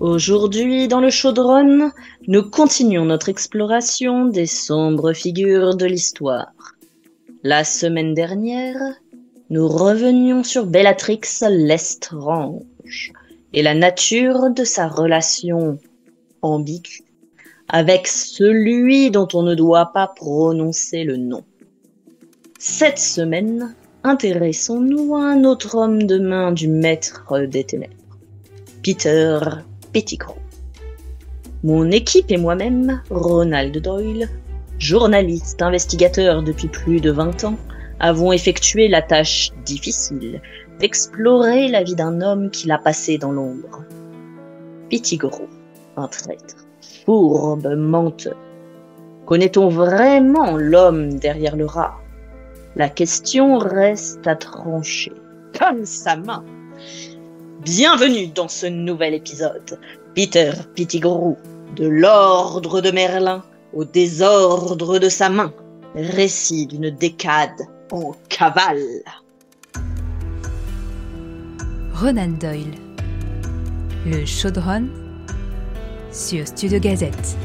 Aujourd'hui, dans le chaudron, nous continuons notre exploration des sombres figures de l'histoire. La semaine dernière, nous revenions sur Bellatrix Lestrange et la nature de sa relation ambiguë avec celui dont on ne doit pas prononcer le nom. Cette semaine, intéressons-nous à un autre homme de main du maître des ténèbres, Peter Pettigrew. Mon équipe et moi-même, Ronald Doyle, journaliste investigateur depuis plus de 20 ans, avons effectué la tâche difficile d'explorer la vie d'un homme qui l'a passé dans l'ombre. Pettigrew, un traître, fourbe, menteur. Connaît-on vraiment l'homme derrière le rat? La question reste à trancher. Comme sa main. Bienvenue dans ce nouvel épisode. Peter Pettigrew, de l'ordre de Merlin au désordre de sa main. Récit d'une décade en cavale. Ronan Doyle. Le chaudron sur Studio Gazette.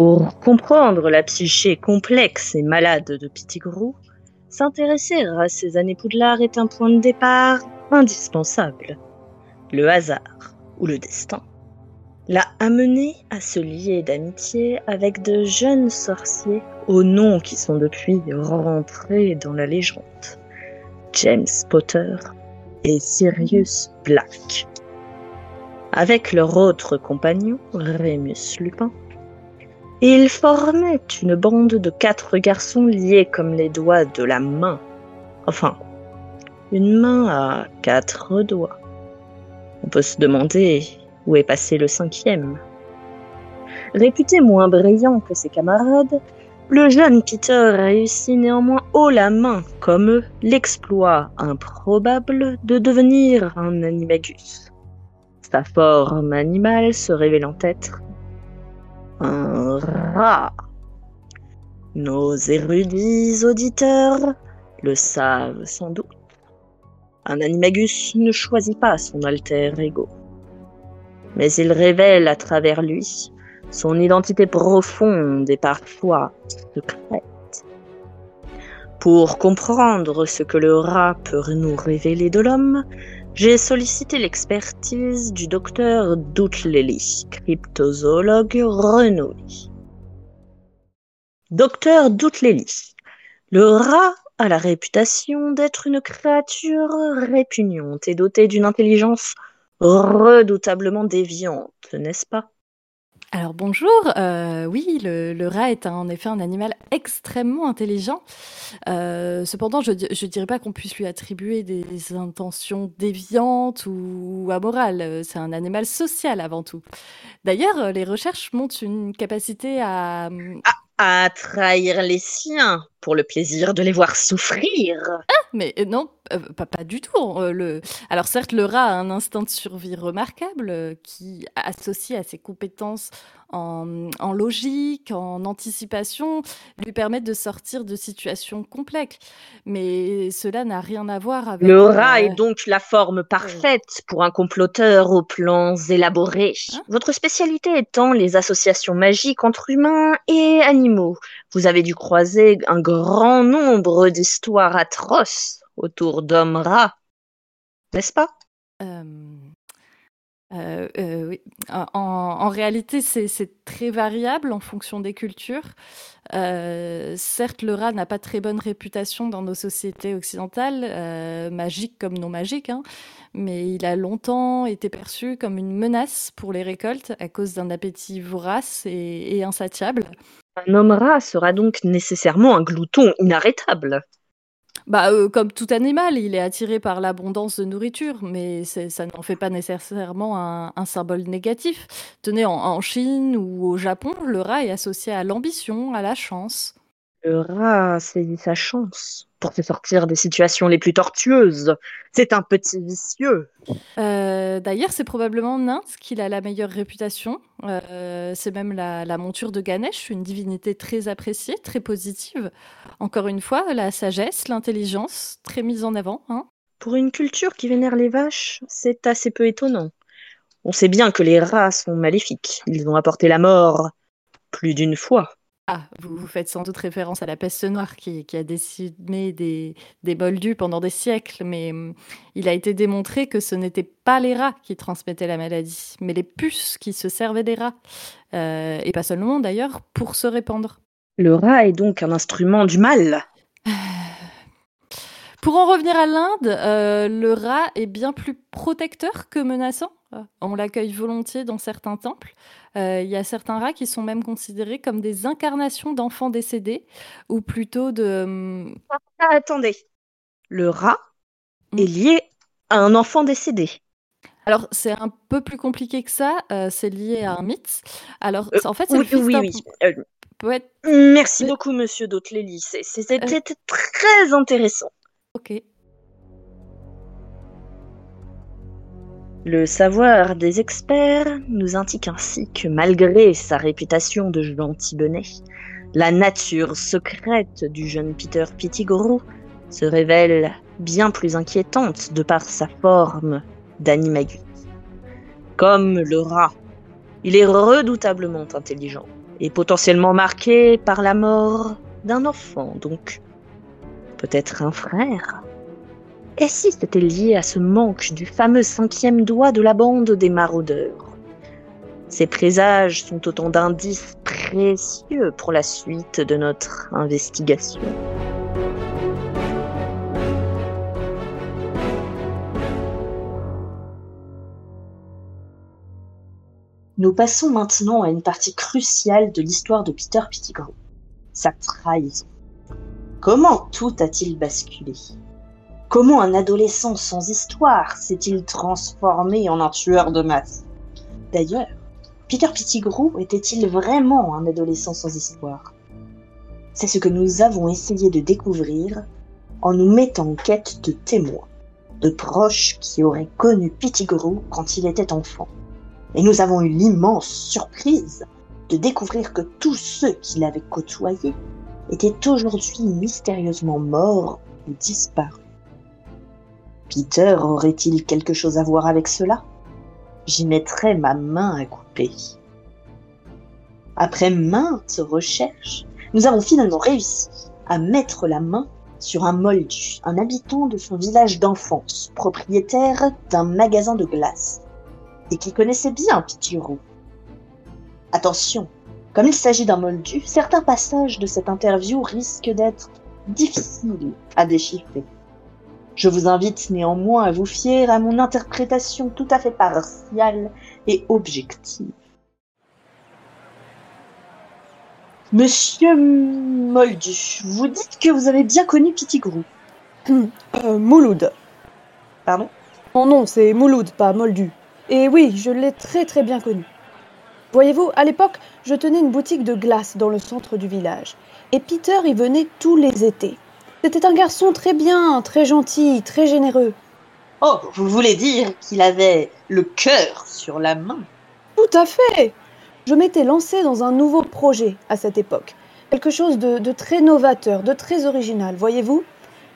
Pour comprendre la psyché complexe et malade de Pettigrew, s'intéresser à ces années Poudlard est un point de départ indispensable. Le hasard ou le destin l'a amené à se lier d'amitié avec de jeunes sorciers aux noms qui sont depuis rentrés dans la légende. James Potter et Sirius Black. Avec leur autre compagnon, Rémus Lupin, ils formaient une bande de quatre garçons liés comme les doigts de la main. Enfin, une main à quatre doigts. On peut se demander où est passé le cinquième Réputé moins brillant que ses camarades, le jeune Peter réussit néanmoins haut la main, comme eux, l'exploit improbable de devenir un animagus. Sa forme animale se révélant être un rat. Nos érudits auditeurs le savent sans doute. Un animagus ne choisit pas son alter ego mais il révèle à travers lui son identité profonde et parfois secrète. Pour comprendre ce que le rat peut nous révéler de l'homme, j'ai sollicité l'expertise du docteur Doutlely, cryptozoologue renommé. Docteur Doutlely, le rat a la réputation d'être une créature répugnante et dotée d'une intelligence redoutablement déviante, n'est-ce pas? Alors bonjour, euh, oui, le, rat est en effet un animal extrêmement intelligent. Euh, cependant, je ne dirais pas qu'on puisse lui attribuer des intentions déviantes ou amorales. C'est un animal social avant tout. D'ailleurs, les recherches montrent une capacité à... à trahir les siens pour le plaisir de les voir souffrir. Ah, mais euh, non, euh, pas, du tout. Euh. Alors certes, le rat a un instinct de survie remarquable qui, associé à ses compétences en, logique, en anticipation, lui permettent de sortir de situations complexes. Mais cela n'a rien à voir avec... Le rat est donc la forme parfaite pour un comploteur aux plans élaborés. Hein Votre spécialité étant les associations magiques entre humains et animaux. Vous avez dû croiser un grand nombre d'histoires atroces autour d'hommes-rats, n'est-ce pas? Euh, euh, euh. En, réalité, c'est très variable en fonction des cultures. certes, le rat n'a pas très bonne réputation dans nos sociétés occidentales, magiques comme non magiques, hein, mais il a longtemps été perçu comme une menace pour les récoltes à cause d'un appétit vorace et insatiable. Un homme rat sera donc nécessairement un glouton inarrêtable. Bah, euh, comme tout animal, il est attiré par l'abondance de nourriture, mais ça n'en fait pas nécessairement un, symbole négatif. Tenez, en, Chine ou au Japon, le rat est associé à l'ambition, à la chance. Le rat saisit sa chance pour se sortir des situations les plus tortueuses. C'est un petit vicieux. Euh, D'ailleurs, c'est probablement Nint qui a la meilleure réputation. Euh, c'est même la, la, monture de Ganesh, une divinité très appréciée, très positive. Encore une fois, la sagesse, l'intelligence, très mise en avant. Hein. Pour une culture qui vénère les vaches, c'est assez peu étonnant. On sait bien que les rats sont maléfiques. Ils ont apporté la mort plus d'une fois. Ah, vous, vous, faites sans doute référence à la peste noire qui, qui a décimé des, des moldus pendant des siècles, mais hum, il a été démontré que ce n'étaient pas les rats qui transmettaient la maladie, mais les puces qui se servaient des rats, euh, et pas seulement d'ailleurs, pour se répandre. Le rat est donc un instrument du mal Pour en revenir à l'Inde, euh, le rat est bien plus protecteur que menaçant? On l'accueille volontiers dans certains temples. Euh, il y a certains rats qui sont même considérés comme des incarnations d'enfants décédés, ou plutôt de... Ah, attendez, le rat mmh. est lié à un enfant décédé. Alors, c'est un peu plus compliqué que ça. Euh, c'est lié à un mythe. Alors, euh, en fait, c'est oui, oui, oui. poète. Merci beaucoup, monsieur Dautelélie. C'est- C'était très intéressant. Ok. Le savoir des experts nous indique ainsi que malgré sa réputation de gentil bonnet, la nature secrète du jeune Peter Pettigrew se révèle bien plus inquiétante de par sa forme d'animagus. Comme le rat, il est redoutablement intelligent et potentiellement marqué par la mort d'un enfant, donc peut-être un frère. Et si c'était lié à ce manque du fameux cinquième doigt de la bande des maraudeurs Ces présages sont autant d'indices précieux pour la suite de notre investigation. Nous passons maintenant à une partie cruciale de l'histoire de Peter Pettigrew. Sa trahison. Comment tout a-t-il basculé? Comment un adolescent sans histoire s'est-il transformé en un tueur de masse? D'ailleurs, Peter Pettigrew était-il vraiment un adolescent sans histoire? C'est ce que nous avons essayé de découvrir en nous mettant en quête de témoins, de proches qui auraient connu Pettigrew quand il était enfant. Et nous avons eu l'immense surprise de découvrir que tous ceux qui l'avaient côtoyé étaient aujourd'hui mystérieusement morts ou disparus. Peter aurait-il quelque chose à voir avec cela? J'y mettrais ma main à couper. Après maintes recherches, nous avons finalement réussi à mettre la main sur un moldu, un habitant de son village d'enfance, propriétaire d'un magasin de glace, et qui connaissait bien Pettigrew. Attention, comme il s'agit d'un moldu, certains passages de cette interview risquent d'être difficiles à déchiffrer. Je vous invite néanmoins à vous fier à mon interprétation tout à fait partiale et objective. Monsieur Moldu, vous dites que vous avez bien connu Pettigrew. Euh, Mouloud. Pardon? Mon nom, c'est Mouloud, pas Moldu. Et oui, je l'ai très très bien connu. Voyez-vous, à l'époque, je tenais une boutique de glace dans le centre du village. Et Peter y venait tous les étés. C'était un garçon très bien, très gentil, très généreux. Oh, vous voulez dire qu'il avait le cœur sur la main Tout à fait Je m'étais lancée dans un nouveau projet à cette époque. Quelque chose de, de très novateur, de très original, voyez-vous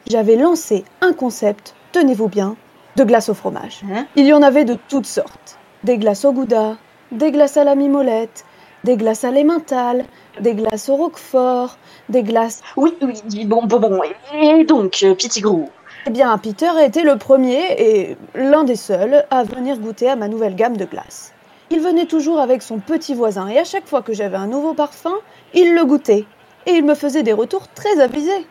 J'avais lancé un concept, tenez-vous bien, de glace au fromage. Hein? Il y en avait de toutes sortes. Des glaces au gouda, des glaces à la mimolette, des glaces à l'emmental, des glaces au roquefort, des glaces... Oui, oui, bon, bon, bon. Et donc, euh, Pettigrew Eh bien, Peter a été le premier et l'un des seuls à venir goûter à ma nouvelle gamme de glaces. Il venait toujours avec son petit voisin et à chaque fois que j'avais un nouveau parfum, il le goûtait. Et il me faisait des retours très avisés.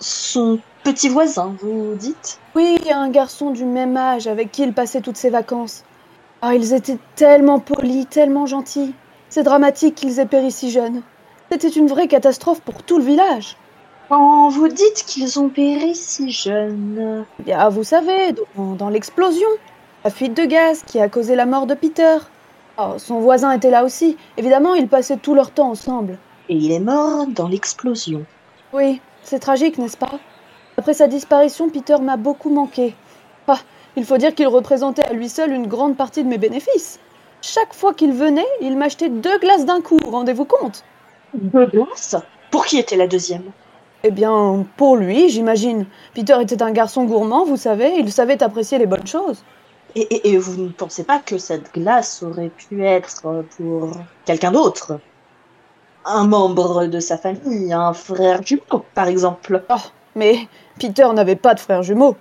Son petit voisin, vous dites? Oui, un garçon du même âge avec qui il passait toutes ses vacances. Ah, ils étaient tellement polis, tellement gentils. C'est dramatique qu'ils aient péri si jeunes. C'était une vraie catastrophe pour tout le village. Quand vous dites qu'ils ont péri si jeunes... Eh Bien, vous savez, dans, dans l'explosion, la fuite de gaz qui a causé la mort de Peter. Oh, son voisin était là aussi. Évidemment, ils passaient tout leur temps ensemble. Et il est mort dans l'explosion. Oui, c'est tragique, n'est-ce pas? Après sa disparition, Peter m'a beaucoup manqué. Ah, il faut dire qu'il représentait à lui seul une grande partie de mes bénéfices. Chaque fois qu'il venait, il m'achetait deux glaces d'un coup, rendez-vous compte? Deux glaces? Pour qui était la deuxième? Eh bien, pour lui, j'imagine. Peter était un garçon gourmand, vous savez, il savait apprécier les bonnes choses. Et, et vous ne pensez pas que cette glace aurait pu être pour quelqu'un d'autre? Un membre de sa famille, un frère jumeau, par exemple Oh, mais Peter n'avait pas de frère jumeau.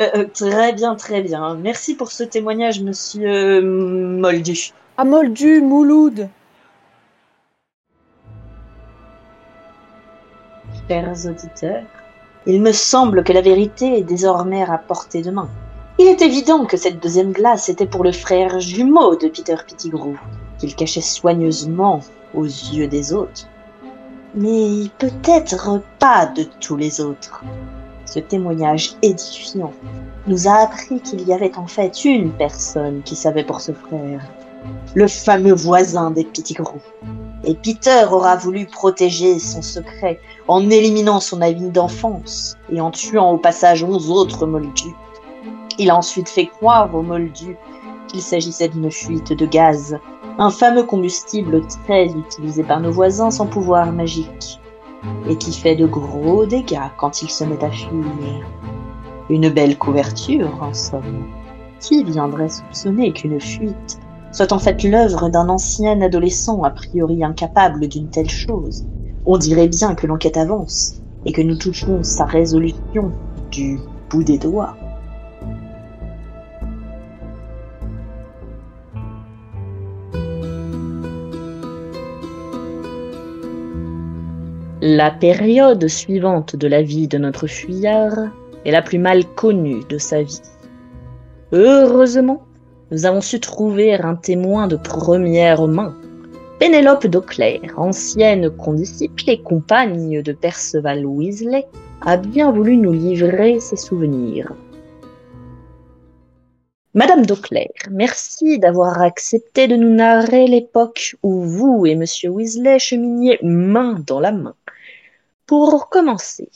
Euh, euh, très bien, très bien. Merci pour ce témoignage, monsieur Moldu. Ah, Moldu, Mouloud. Chers auditeurs, il me semble que la vérité est désormais à portée de main. Il est évident que cette deuxième glace était pour le frère jumeau de Peter Pettigrew, qu'il cachait soigneusement aux yeux des autres. Mais peut-être pas de tous les autres. Ce témoignage édifiant nous a appris qu'il y avait en fait une personne qui savait pour ce frère, le fameux voisin des Pettigrew. Et Peter aura voulu protéger son secret en éliminant son ami d'enfance et en tuant au passage onze autres moldus. Il a ensuite fait croire aux moldus qu'il s'agissait d'une fuite de gaz, un fameux combustible très utilisé par nos voisins sans pouvoir magique et qui fait de gros dégâts quand il se met à fuir. Une belle couverture, en somme. Qui viendrait soupçonner qu'une fuite soit en fait l'œuvre d'un ancien adolescent a priori incapable d'une telle chose? On dirait bien que l'enquête avance et que nous touchons sa résolution du bout des doigts. La période suivante de la vie de notre fuyard est la plus mal connue de sa vie. Heureusement, nous avons su trouver un témoin de première main. Pénélope d'Auclair, ancienne condisciple et compagne de Perceval Weasley, a bien voulu nous livrer ses souvenirs. Madame d'Auclair, merci d'avoir accepté de nous narrer l'époque où vous et Monsieur Weasley cheminiez main dans la main. Pour commencer,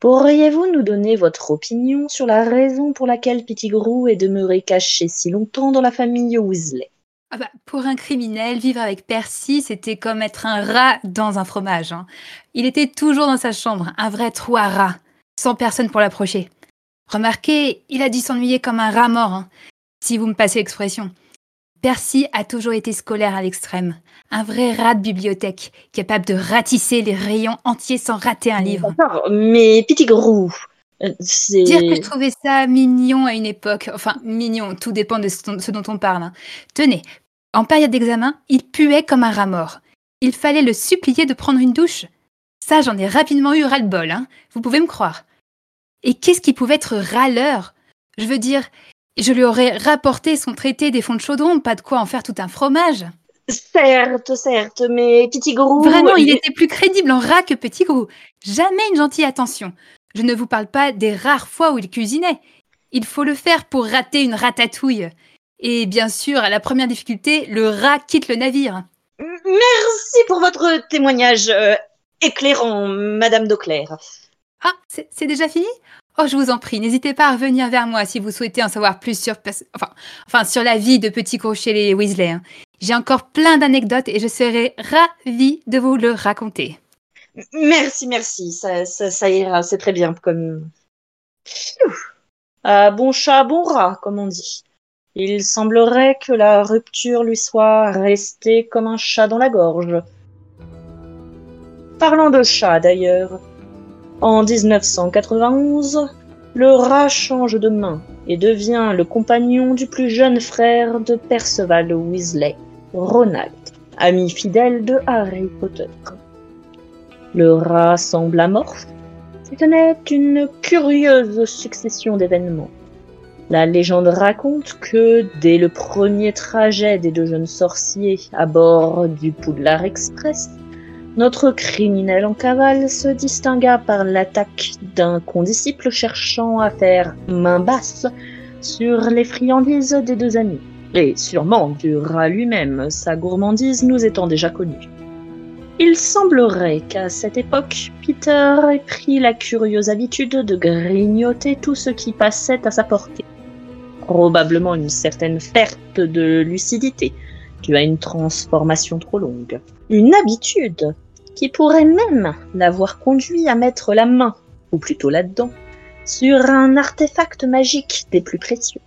pourriez-vous nous donner votre opinion sur la raison pour laquelle Pettigrew est demeuré caché si longtemps dans la famille Weasley ah bah, pour un criminel, vivre avec Percy, c'était comme être un rat dans un fromage. Hein. Il était toujours dans sa chambre, un vrai trou à rat, sans personne pour l'approcher. Remarquez, il a dû s'ennuyer comme un rat mort, hein, si vous me passez l'expression. Percy a toujours été scolaire à l'extrême, un vrai rat de bibliothèque, capable de ratisser les rayons entiers sans rater un livre. mais Pettigrew, euh, c'est... Dire que je trouvais ça mignon à une époque, enfin mignon, tout dépend de ce dont on parle. Hein. Tenez, en période d'examen, il puait comme un rat mort. Il fallait le supplier de prendre une douche. Ça, j'en ai rapidement eu ras-le-bol, hein. vous pouvez me croire. Et qu'est-ce qui pouvait être râleur? Je veux dire, je lui aurais rapporté son traité des fonds de chaudron, pas de quoi en faire tout un fromage. Certes, certes, mais Pettigrew... Vraiment, il était plus crédible en rat que Pettigrew. Jamais une gentille attention. Je ne vous parle pas des rares fois où il cuisinait. Il faut le faire pour rater une ratatouille. Et bien sûr, à la première difficulté, le rat quitte le navire. Merci pour votre témoignage euh, éclairant, Madame Dauclair. Ah, c'est déjà fini? Oh, je vous en prie, n'hésitez pas à revenir vers moi si vous souhaitez en savoir plus sur, enfin, enfin, sur la vie de Petit Crochet les Weasley. Hein. J'ai encore plein d'anecdotes et je serai ravie de vous le raconter. Merci, merci, ça, ira, c'est très bien comme... Ah, bon chat, bon rat, comme on dit. Il semblerait que la rupture lui soit restée comme un chat dans la gorge. Parlant de chat d'ailleurs, en 1991, le rat change de main et devient le compagnon du plus jeune frère de Perceval Weasley, Ronald, ami fidèle de Harry Potter. Le rat semble amorphe. C'était une curieuse succession d'événements. La légende raconte que, dès le premier trajet des deux jeunes sorciers à bord du Poudlard Express, notre criminel en cavale se distingua par l'attaque d'un condisciple cherchant à faire main basse sur les friandises des deux amis, et sûrement du rat lui-même, sa gourmandise nous étant déjà connue. Il semblerait qu'à cette époque, Peter ait pris la curieuse habitude de grignoter tout ce qui passait à sa portée. Probablement une certaine perte de lucidité, due à une transformation trop longue. Une habitude qui pourrait même l'avoir conduit à mettre la main, ou plutôt là-dedans, sur un artefact magique des plus précieux.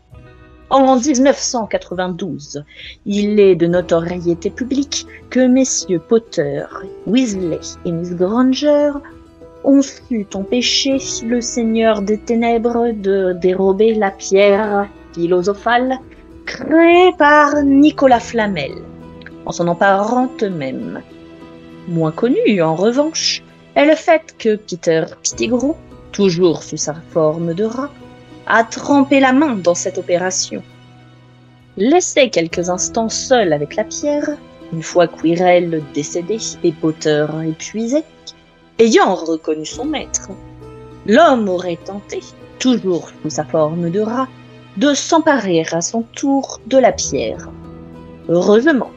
En 1992, il est de notoriété publique que messieurs Potter, Weasley et Miss Granger ont su empêcher le Seigneur des Ténèbres de dérober la pierre philosophale créée par Nicolas Flamel, en s'en emparant eux-mêmes. Moins connu, en revanche, est le fait que Peter Pettigrew, toujours sous sa forme de rat, a trempé la main dans cette opération. Laissé quelques instants seul avec la pierre, une fois Quirrell décédé et Potter épuisé, ayant reconnu son maître, l'homme aurait tenté, toujours sous sa forme de rat, de s'emparer à son tour de la pierre. Heureusement,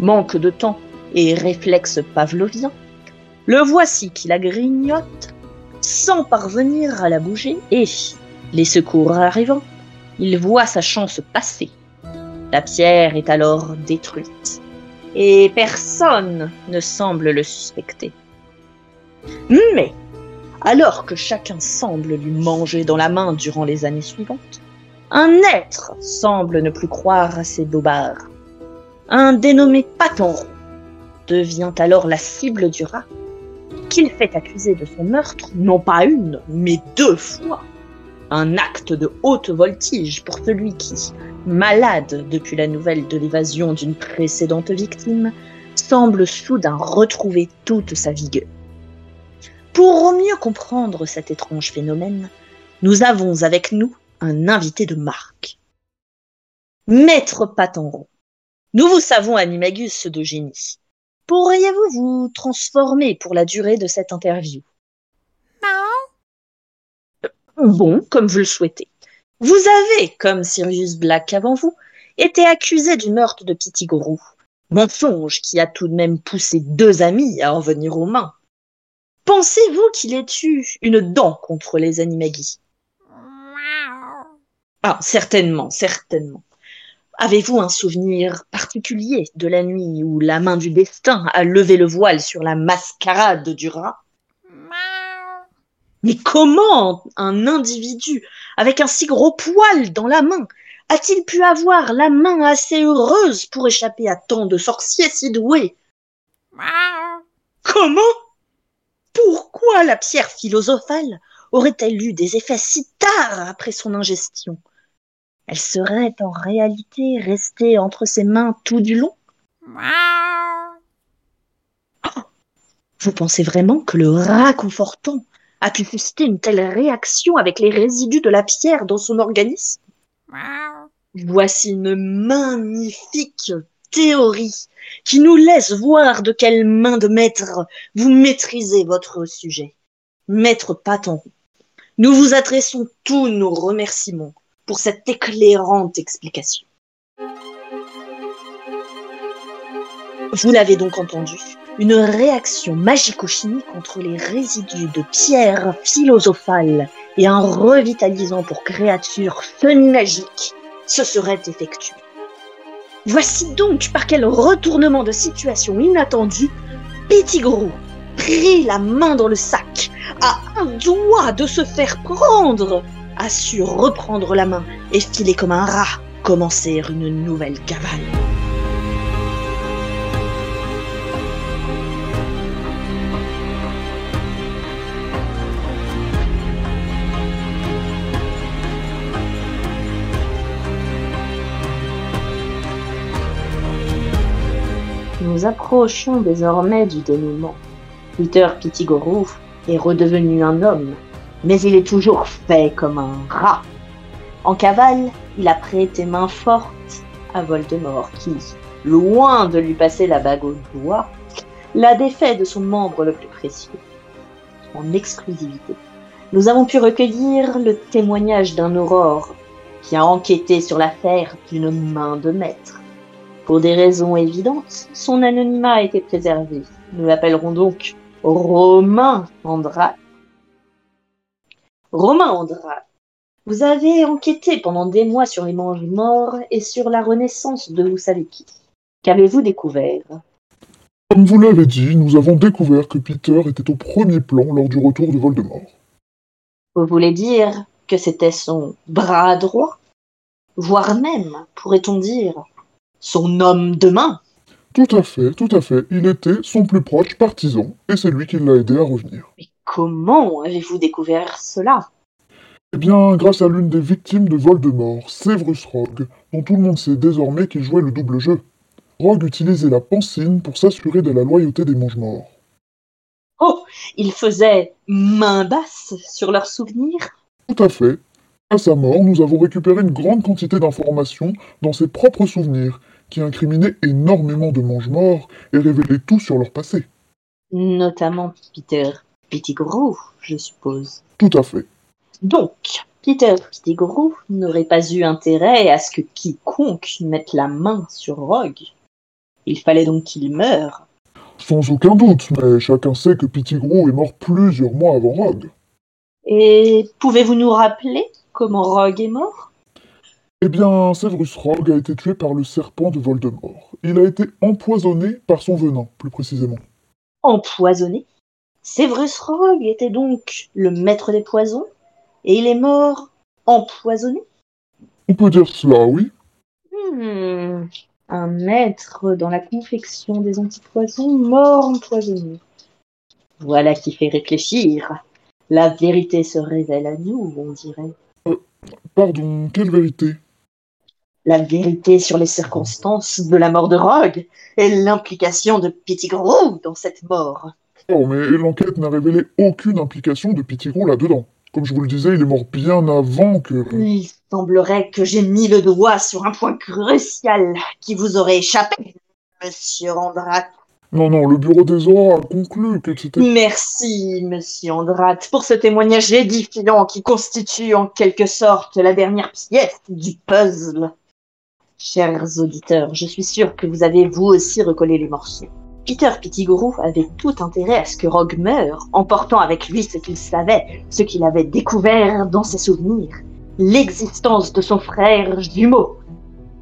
manque de temps et réflexe pavlovien, le voici qui la grignote sans parvenir à la bouger et, les secours arrivant, il voit sa chance passer. La pierre est alors détruite et personne ne semble le suspecter. Mais, alors que chacun semble lui manger dans la main durant les années suivantes, un être semble ne plus croire à ses bobards. Un dénommé Paton devient alors la cible du rat, qu'il fait accuser de son meurtre non pas une, mais deux fois. Un acte de haute voltige pour celui qui, malade depuis la nouvelle de l'évasion d'une précédente victime, semble soudain retrouver toute sa vigueur. Pour mieux comprendre cet étrange phénomène, nous avons avec nous un invité de marque. Maître Patenron, nous vous savons animagus de génie. Pourriez-vous vous transformer pour la durée de cette interview? Non. Bon, comme vous le souhaitez. Vous avez, comme Sirius Black avant vous, été accusé du meurtre de Pettigrew. Mensonge qui a tout de même poussé deux amis à en venir aux mains. Pensez-vous qu'il ait eu une dent contre les animagis? Ah, certainement, certainement. Avez-vous un souvenir particulier de la nuit où la main du destin a levé le voile sur la mascarade du rat? Mais comment un individu avec un si gros poil dans la main a-t-il pu avoir la main assez heureuse pour échapper à tant de sorciers si doués? Comment? Pourquoi la pierre philosophale aurait-elle eu des effets si tard après son ingestion? Elle serait en réalité restée entre ses mains tout du long. Oh Vous pensez vraiment que le rat confortant a pu susciter une telle réaction avec les résidus de la pierre dans son organisme? Voici une magnifique théorie qui nous laisse voir de quelle main de maître vous maîtrisez votre sujet. Maître Paton, nous vous adressons tous nos remerciements pour cette éclairante explication. Vous l'avez donc entendu, une réaction magico-chimique entre les résidus de pierre philosophale et un revitalisant pour créatures semi-magiques se serait effectué. Voici donc par quel retournement de situation inattendu Pettigrew prit la main dans le sac, à un doigt de se faire prendre a su reprendre la main et filer comme un rat, commencer une nouvelle cavale. Nous approchons désormais du dénouement. Peter Pettigrew est redevenu un homme mais il est toujours fait comme un rat. En cavale, il a prêté main forte à Voldemort qui, loin de lui passer la bague au doigt, l'a défait de son membre le plus précieux. En exclusivité, nous avons pu recueillir le témoignage d'un aurore qui a enquêté sur l'affaire d'une main de maître. Pour des raisons évidentes, son anonymat a été préservé. Nous l'appellerons donc Romain Andrade. Romain Andrade, vous avez enquêté pendant des mois sur les manges morts et sur la renaissance de vous savez qui. Qu'avez-vous découvert? Comme vous l'avez dit, nous avons découvert que Peter était au premier plan lors du retour de Voldemort. Vous voulez dire que c'était son bras droit? Voire même, pourrait-on dire, son homme de main? Tout à fait, tout à fait. Il était son plus proche partisan, et c'est lui qui l'a aidé à revenir. Mais comment avez-vous découvert cela? Eh bien, grâce à l'une des victimes de Voldemort, Severus Rogue, dont tout le monde sait désormais qu'il jouait le double jeu. Rogue utilisait la pancine pour s'assurer de la loyauté des mange-morts. Oh, il faisait main basse sur leurs souvenirs? Tout à fait. À sa mort, nous avons récupéré une grande quantité d'informations dans ses propres souvenirs, qui incriminaient énormément de mange-morts et révélaient tout sur leur passé. Notamment Peter Pettigrew, je suppose. Tout à fait. Donc, Peter Pettigrew n'aurait pas eu intérêt à ce que quiconque mette la main sur Rogue. Il fallait donc qu'il meure. Sans aucun doute, mais chacun sait que Pettigrew est mort plusieurs mois avant Rogue. Et pouvez-vous nous rappeler comment Rogue est mort? Eh bien, Severus Rogue a été tué par le serpent de Voldemort. Il a été empoisonné par son venin, plus précisément. Empoisonné? Severus Rogue était donc le maître des poisons et il est mort empoisonné On peut dire cela, oui. Hmm, Un maître dans la confection des antipoisons mort empoisonné. Voilà qui fait réfléchir. La vérité se révèle à nous, on dirait. Pardon, quelle vérité? La vérité sur les circonstances de la mort de Rogue et l'implication de Pettigrew dans cette mort. Oh, mais l'enquête n'a révélé aucune implication de Pettigrew là-dedans. Comme je vous le disais, il est mort bien avant que... Il semblerait que j'ai mis le doigt sur un point crucial qui vous aurait échappé, monsieur Andrat. Non, non, le bureau des auras a conclu que c'était... Merci, monsieur Andrat, pour ce témoignage édifiant qui constitue en quelque sorte la dernière pièce du puzzle. Chers auditeurs, je suis sûr que vous avez vous aussi recollé les morceaux. Peter Pettigrew avait tout intérêt à ce que Rogue meure, emportant avec lui ce qu'il savait, ce qu'il avait découvert dans ses souvenirs, l'existence de son frère jumeau.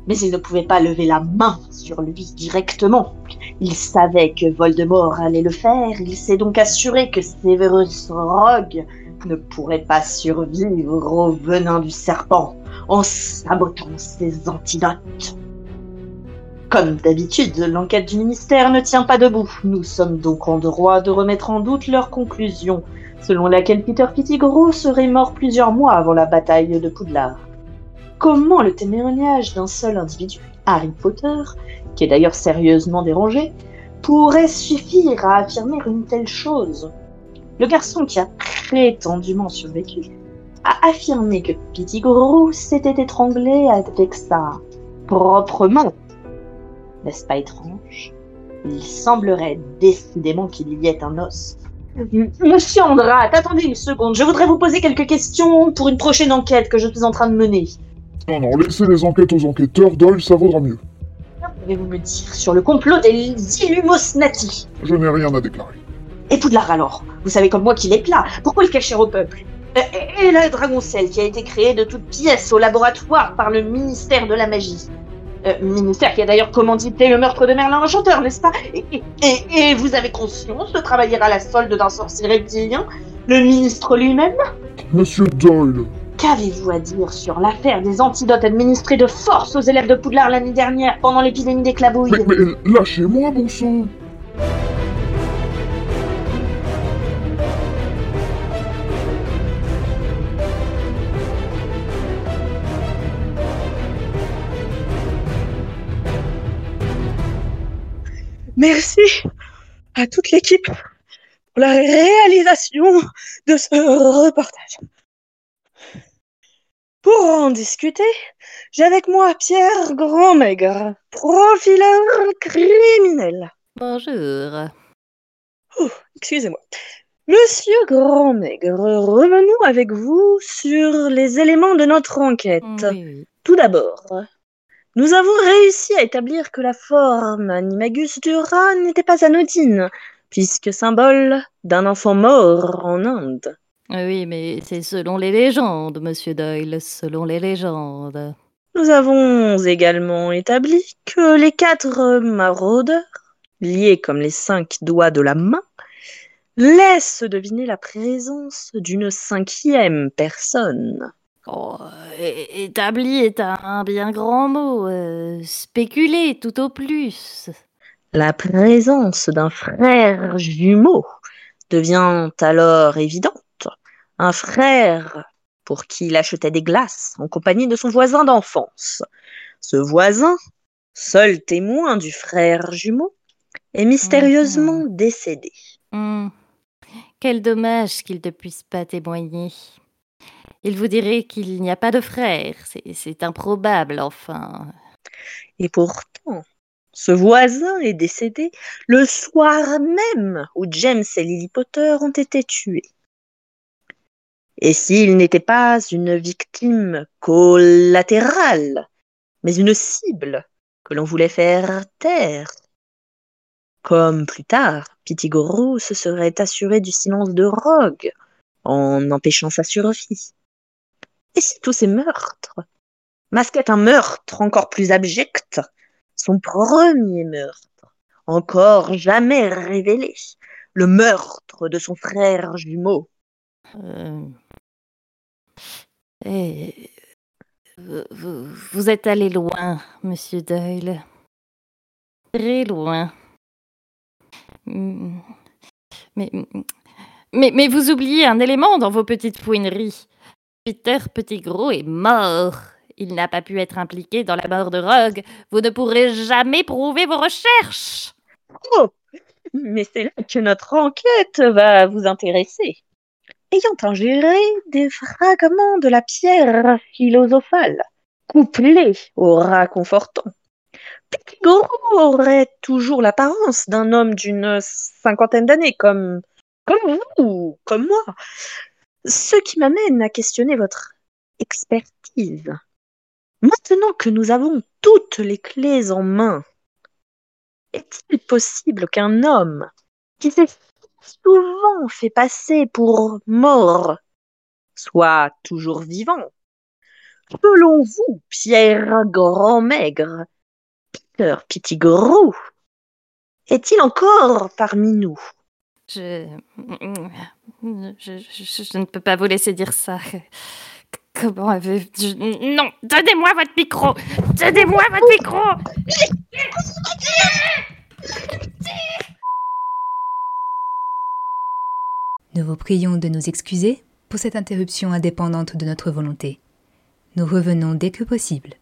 Mais il ne pouvait pas lever la main sur lui directement. Il savait que Voldemort allait le faire, il s'est donc assuré que Severus Rogue ne pourrait pas survivre au venin du serpent en sabotant ses antidotes. Comme d'habitude, l'enquête du ministère ne tient pas debout. Nous sommes donc en droit de remettre en doute leur conclusion, selon laquelle Peter Pettigrew serait mort plusieurs mois avant la bataille de Poudlard. Comment le témoignage d'un seul individu, Harry Potter, qui est d'ailleurs sérieusement dérangé, pourrait suffire à affirmer une telle chose? Le garçon qui a prétendument survécu a affirmé que Pettigrew s'était étranglé avec sa propre main n'est-ce pas étrange? Il semblerait décidément qu'il y ait un os. Monsieur Andrat, attendez une seconde, je voudrais vous poser quelques questions pour une prochaine enquête que je suis en train de mener. Non, non, laissez les enquêtes aux enquêteurs, Doyle, ça vaudra mieux. Que pouvez-vous me dire sur le complot des Illumosnati Je n'ai rien à déclarer. Et Poudlard alors? Vous savez comme moi qu'il est plat. Pourquoi le cacher au peuple? Euh, Et le dragoncelle qui a été créé de toutes pièces au laboratoire par le ministère de la magie. Euh, ministère qui a d'ailleurs commandité le meurtre de Merlin l'Enchanteur, n'est-ce pas et, et- et- et vous avez conscience de travailler à la solde d'un sorcier reptilien Le ministre lui-même Monsieur Doyle, Qu'avez-vous à dire sur l'affaire des antidotes administrés de force aux élèves de Poudlard l'année dernière pendant l'épidémie d'éclabouille mais, mais lâchez-moi, bon sang Merci à toute l'équipe pour la réalisation de ce reportage. Pour en discuter, j'ai avec moi Pierre Grandmaigre, profileur criminel. Bonjour. Excusez-moi. Monsieur Grandmaigre, revenons avec vous sur les éléments de notre enquête. Oui, oui. Tout d'abord, Nous avons réussi à établir que la forme animagus du rat n'était pas anodine, puisque symbole d'un enfant mort en Inde. Oui, mais c'est selon les légendes, monsieur Doyle, selon les légendes. Nous avons également établi que les quatre maraudeurs, liés comme les cinq doigts de la main, laissent deviner la présence d'une cinquième personne. Oh, établi est un bien grand mot. euh, spéculer tout au plus. La présence d'un frère jumeau devient alors évidente. Un frère pour qui il achetait des glaces en compagnie de son voisin d'enfance. Ce voisin, seul témoin du frère jumeau, est mystérieusement décédé. Hmm. Quel dommage qu'il ne puisse pas témoigner. Il vous dirait qu'il n'y a pas de frère. C'est- improbable, enfin. Et pourtant, ce voisin est décédé le soir même où James et Lily Potter ont été tués. Et s'il n'était pas une victime collatérale, mais une cible que l'on voulait faire taire Comme plus tard, Pitigoro se serait assuré du silence de Rogue en empêchant sa survie. Et si tous ces meurtres masquaient un meurtre encore plus abject, son premier meurtre, encore jamais révélé, le meurtre de son frère jumeau. Euh, eh, vous, êtes allé loin, monsieur Doyle. Très loin. Hmm. Mais, mais, mais vous oubliez un élément dans vos petites fouineries. Peter Pettigrew est mort. Il n'a pas pu être impliqué dans la mort de Rogue. Vous ne pourrez jamais prouver vos recherches. Oh Mais c'est là que notre enquête va vous intéresser. Ayant ingéré des fragments de la pierre philosophale, couplés au rat confortant, Pettigrew aurait toujours l'apparence d'un homme d'une cinquantaine d'années, comme, comme vous ou comme moi. Ce qui m'amène à questionner votre expertise. Maintenant que nous avons toutes les clés en main, est-il possible qu'un homme qui s'est souvent fait passer pour mort soit toujours vivant? Selon vous, Pierre Grand-Maigre, Peter Pettigrew, est-il encore parmi nous? Je... Ne peux pas vous laisser dire ça. Comment avez je- Non, donnez-moi votre micro Donnez-moi votre micro Nous vous prions de nous excuser pour cette interruption indépendante de notre volonté. Nous revenons dès que possible.